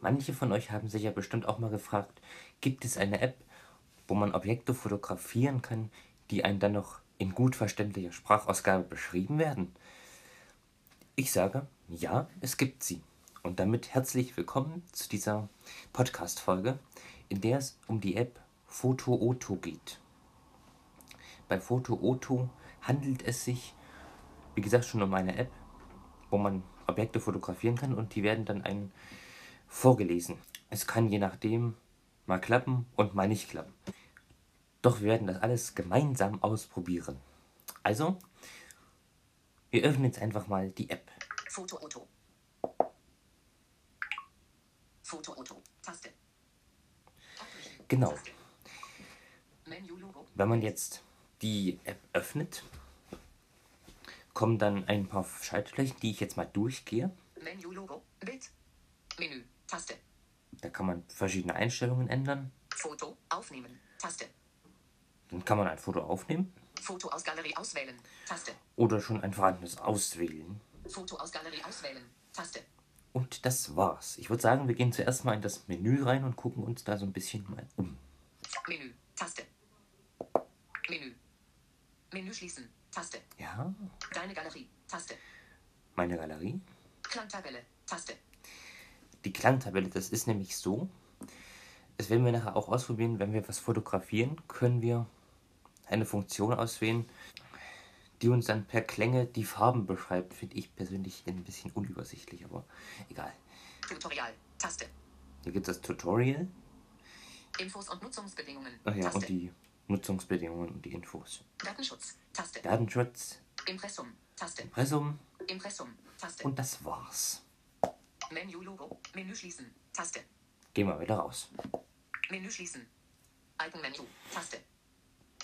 Manche von euch haben sich ja bestimmt auch mal gefragt, gibt es eine App, wo man Objekte fotografieren kann, die einem dann noch in gut verständlicher Sprachausgabe beschrieben werden? Ich sage, ja, es gibt sie. Und damit herzlich willkommen zu dieser Podcast-Folge, in der es um die App Foto geht. Bei Foto handelt es sich, wie gesagt, schon um eine App, wo man Objekte fotografieren kann und die werden dann einen vorgelesen. Es kann je nachdem mal klappen und mal nicht klappen. Doch wir werden das alles gemeinsam ausprobieren. Also, wir öffnen jetzt einfach mal die App. Foto Auto. Foto Auto. Taste. Genau. Wenn man jetzt die App öffnet, kommen dann ein paar Schaltflächen, die ich jetzt mal durchgehe. Menü Logo. Taste. Da kann man verschiedene Einstellungen ändern. Foto aufnehmen. Taste. Dann kann man ein Foto aufnehmen. Foto aus Galerie auswählen. Taste. Oder schon ein vorhandenes auswählen. Foto aus Galerie auswählen. Taste. Und das war's. Ich würde sagen, wir gehen zuerst mal in das Menü rein und gucken uns da so ein bisschen mal um. Menü. Taste. Menü. Menü schließen. Taste. Ja. Deine Galerie. Taste. Meine Galerie. Klangtabelle. Taste die Klangtabelle, das ist nämlich so, das werden wir nachher auch ausprobieren, wenn wir was fotografieren, können wir eine Funktion auswählen, die uns dann per Klänge die Farben beschreibt. Finde ich persönlich ein bisschen unübersichtlich, aber egal. Tutorial, Taste. Hier gibt es das Tutorial. Infos und Nutzungsbedingungen. Ach ja, Taste. und die Nutzungsbedingungen und die Infos. Datenschutz, Taste. Datenschutz. Impressum, Taste. Impressum. Impressum, Taste. Und das war's. Menü-Logo. Menü schließen. Taste. Gehen wir wieder raus. Menü schließen. Icon-Menü. Taste.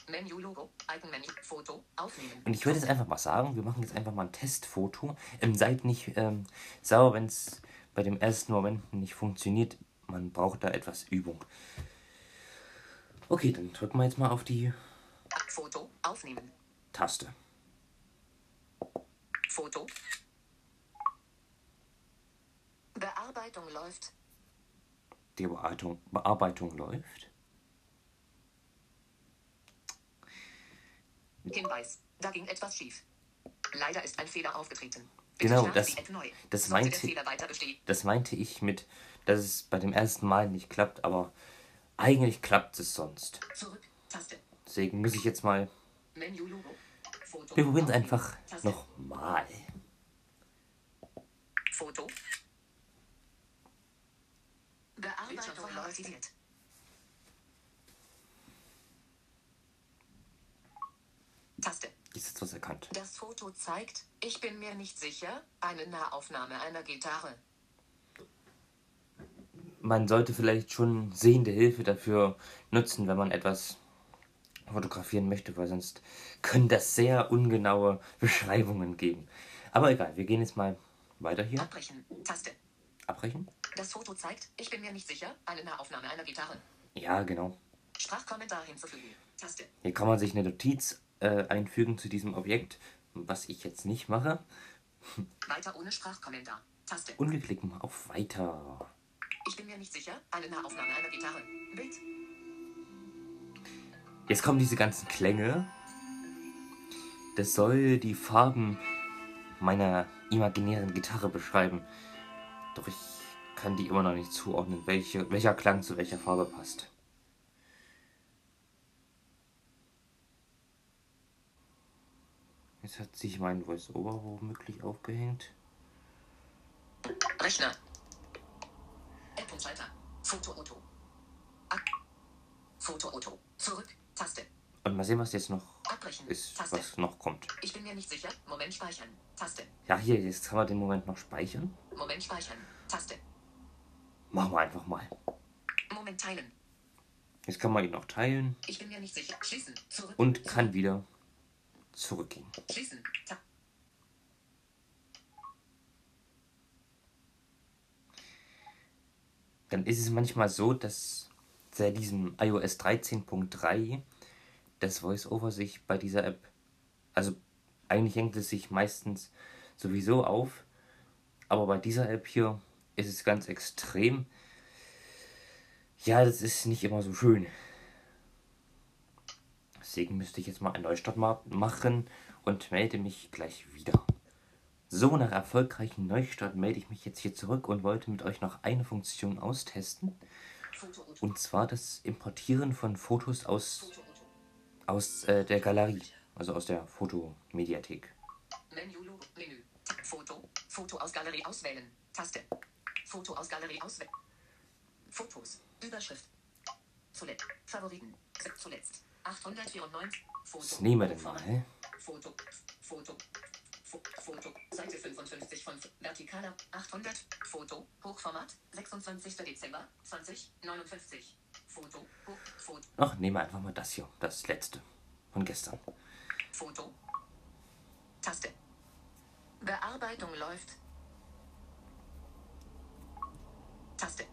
Menü-Logo. Icon-Menü. Foto. Aufnehmen. Und ich würde jetzt einfach mal sagen, wir machen jetzt einfach mal ein Testfoto. Ähm, seid nicht ähm, sauer, wenn es bei dem ersten Moment nicht funktioniert. Man braucht da etwas Übung. Okay, dann drücken wir jetzt mal auf die Foto aufnehmen. Taste. Foto Bearbeitung läuft. Die Bearbeitung, Bearbeitung läuft. Hinweis, da ging etwas schief. Leider ist ein Fehler aufgetreten. Bitte genau, das, das, meinte, das meinte ich mit, dass es bei dem ersten Mal nicht klappt, aber eigentlich klappt es sonst. Zurück. Deswegen muss ich jetzt mal. Menü, Logo, Foto, Wir probieren es einfach nochmal. Foto, Bearbeitung aktiviert. Taste. Ist jetzt was erkannt. Das Foto zeigt, ich bin mir nicht sicher, eine Nahaufnahme einer Gitarre. Man sollte vielleicht schon sehende Hilfe dafür nutzen, wenn man etwas fotografieren möchte, weil sonst können das sehr ungenaue Beschreibungen geben. Aber egal, wir gehen jetzt mal weiter hier. Abbrechen. Taste. Abbrechen? Das Foto zeigt, ich bin mir nicht sicher, eine Nahaufnahme einer Gitarre. Ja, genau. Sprachkommentar hinzufügen. Taste. Hier kann man sich eine Notiz äh, einfügen zu diesem Objekt, was ich jetzt nicht mache. Weiter ohne Sprachkommentar. Taste. Und wir klicken mal auf Weiter. Ich bin mir nicht sicher, eine Nahaufnahme einer Gitarre. Bild. Jetzt kommen diese ganzen Klänge. Das soll die Farben meiner imaginären Gitarre beschreiben. Doch ich kann die immer noch nicht zuordnen, welche, welcher Klang zu welcher Farbe passt. Jetzt hat sich mein Voice-Over womöglich aufgehängt. Rechner. Foto-Auto. Zurück. Taste. Und mal sehen, was jetzt noch Abbrechen. ist, Taste. was noch kommt. Ich bin mir nicht sicher. Moment speichern. Taste. Ja, hier, jetzt kann man den Moment noch speichern. Moment speichern. Taste. Machen wir einfach mal. Moment teilen. Jetzt kann man ihn noch teilen. Ich bin mir nicht sicher. Schließen. Zurück. Und kann wieder zurückgehen. Schließen. Ta Dann ist es manchmal so, dass seit diesem iOS 13.3 das VoiceOver sich bei dieser App, also eigentlich hängt es sich meistens sowieso auf, aber bei dieser App hier ist es ganz extrem. Ja, das ist nicht immer so schön. Deswegen müsste ich jetzt mal einen Neustart machen und melde mich gleich wieder. So, nach erfolgreichen Neustart melde ich mich jetzt hier zurück und wollte mit euch noch eine Funktion austesten. Und zwar das Importieren von Fotos aus, aus äh, der Galerie, also aus der Fotomediathek. Menü, Menü, Foto, Foto aus Galerie auswählen, Taste. Foto aus Galerie auswählen. Fotos, Überschrift. Zuletzt, Favoriten, zuletzt, 894, Foto. Das nehmen wir denn mal. Foto, Foto, Foto, Seite 55 von vertikaler 800, Foto, Hochformat, 26. Dezember 2059. Foto, Hoch, Foto. Ach, nehmen wir einfach mal das hier, das letzte von gestern. Foto, Taste. Bearbeitung läuft. Taste.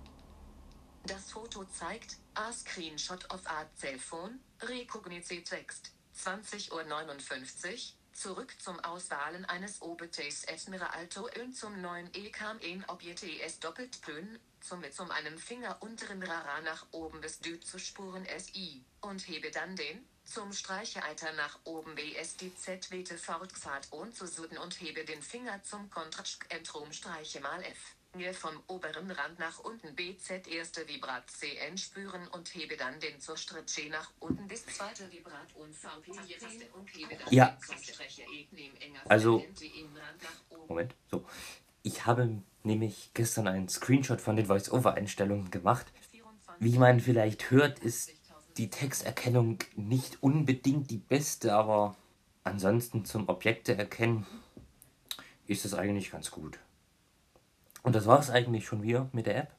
Das Foto zeigt A Screenshot of a Cellphone, Recognize Text, 20.59 Uhr, Zurück zum Auswahlen eines Obetes Esmere Alto und zum neuen Ekam en Objetes doppelt Pön, zum mit zum einem Finger unteren Rara nach oben bis Dü zu Spuren SI, und hebe dann den, zum Streichealter nach oben BSDZ wete fortfahrt und zu Suden und hebe den Finger zum Kontratsch Entrum streiche mal F. Mir vom oberen Rand nach unten BZ erste Vibrat CN spüren und hebe dann den zur Stritche nach unten bis zweite Vibrat und VP und hebe dann ja. zur Strecke E Also, Moment, so. Ich habe nämlich gestern einen Screenshot von den Voice-Over-Einstellungen gemacht. Wie man vielleicht hört, ist die Texterkennung nicht unbedingt die beste, aber ansonsten zum Objekte erkennen ist es eigentlich ganz gut. Und das war es eigentlich schon wieder mit der App.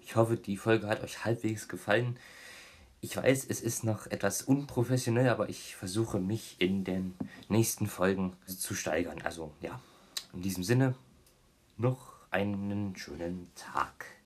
Ich hoffe, die Folge hat euch halbwegs gefallen. Ich weiß, es ist noch etwas unprofessionell, aber ich versuche mich in den nächsten Folgen zu steigern. Also ja, in diesem Sinne noch einen schönen Tag.